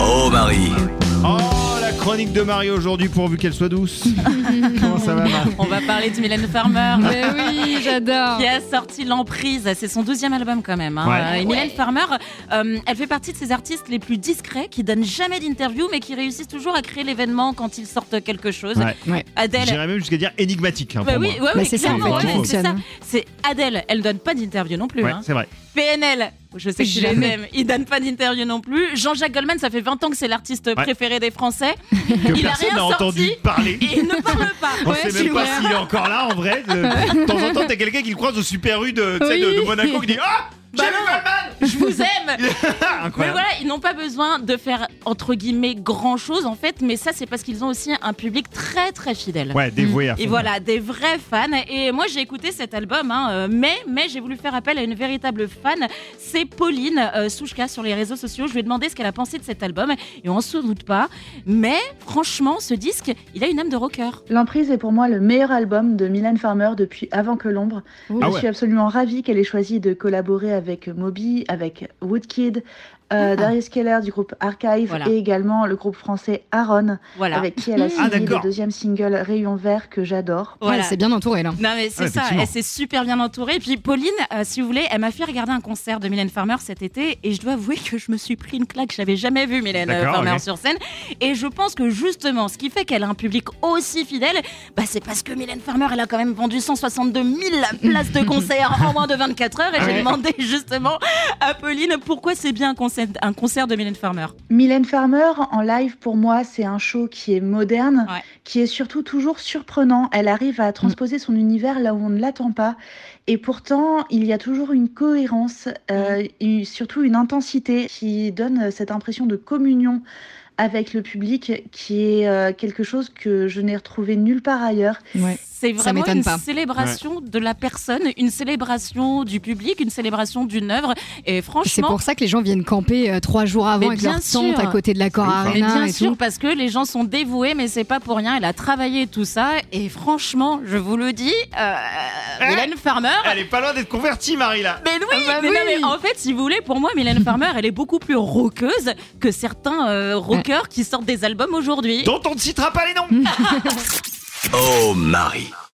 Oh Marie. Oh, la chronique de Marie aujourd'hui pourvu qu'elle soit douce. Comment ça va, Marie On va parler de Mylène Farmer. Mais oui, j'adore. Qui a sorti L'Emprise, c'est son douzième album quand même. hein. Ouais. Et Mylène Farmer, euh, elle fait partie de ces artistes les plus discrets qui donnent jamais d'interview mais qui réussissent toujours à créer l'événement quand ils sortent quelque chose. Ouais. Ouais. Adèle. J'irais même jusqu'à dire énigmatique. hein, Bah pour oui, moi. ouais, Bah, oui, c'est ça, en clairement, fait, qui ouais, c'est fonctionne, ça. hein. C'est Adèle, elle donne pas d'interview non plus. Ouais, hein. c'est vrai. PNL, je sais que tu Jamais. l'aimes, il donne pas d'interview non plus. Jean-Jacques Goldman, ça fait 20 ans que c'est l'artiste préféré des Français. Que il a personne rien n'a entendu parler. et il ne parle pas. On Ouais, sait même pas s'il est encore là en vrai. De, de temps en temps, t'as quelqu'un qui le croise au Super U de, Monaco qui dit Ah Bah vu non. Goldman vous aime Mais voilà, ils n'ont pas besoin de faire entre guillemets grand chose en fait, mais ça c'est parce qu'ils ont aussi un public très très fidèle. Ouais, dévoué à fond. Et voilà, des vrais fans. Et moi, j'ai écouté cet album, hein, euh, mais, mais j'ai voulu faire appel à une véritable fan. C'est Pauline euh, Souchka sur les réseaux sociaux. Je lui ai demandé ce qu'elle a pensé de cet album, et on s'en doute pas. Mais franchement, ce disque, il a une âme de rocker. L'Emprise est pour moi le meilleur album de Mylène Farmer depuis Avant que l'ombre. Ah Je ouais. suis absolument ravie qu'elle ait choisi de collaborer avec Moby, avec Woodkid, euh, Ah. Darius Keller du groupe Archive Voilà. et également le groupe français Aaron, Voilà. avec qui elle a Ah, signé le deuxième single Rayon Vert que j'adore. Voilà. Ouais, c'est bien entouré là. Non mais c'est Ouais, ça, elle s'est super bien entourée. Et puis Pauline, euh, si vous voulez, elle m'a fait regarder un concert de Mylène Farmer cet été et je dois avouer que je me suis pris une claque. Je n'avais jamais vu Mylène euh, Farmer sur scène. Et je pense que justement, ce qui fait qu'elle a un public aussi fidèle, bah, c'est parce que Mylène Farmer, elle a quand même vendu 162 000 places de concert en moins de 24 heures. Et j'ai demandé justement à Pauline pourquoi c'est bien un concert, un concert de Mylène Farmer? Mylène Farmer en live pour moi c'est un show qui est moderne, Ouais. qui est surtout toujours surprenant. Elle arrive à transposer son univers là où on ne l'attend pas. Et pourtant, il y a toujours une cohérence, euh, et surtout une intensité qui donne cette impression de communion avec le public qui est euh, quelque chose que je n'ai retrouvé nulle part ailleurs. Ouais. C'est vraiment une pas. célébration de la personne, une célébration du public, une célébration d'une œuvre. Et C'est franchement, pour ça que les gens viennent camper euh, trois jours avant avec leur tente à côté de la Cor ouf, hein. Mais Arena bien et sûr, tout. parce que les gens sont dévoués, mais c'est pas pour rien. Elle a travaillé tout ça. Et franchement, je vous le dis, euh, Mylène Farmer. Elle est pas loin d'être convertie, Marie, là. Mais oui, Ah bah mais non, mais en fait, si vous voulez, pour moi, Mylène Farmer, elle est beaucoup plus rockeuse que certains euh, rockers qui sortent des albums aujourd'hui. Dont on ne citera pas les noms. Oh Marie.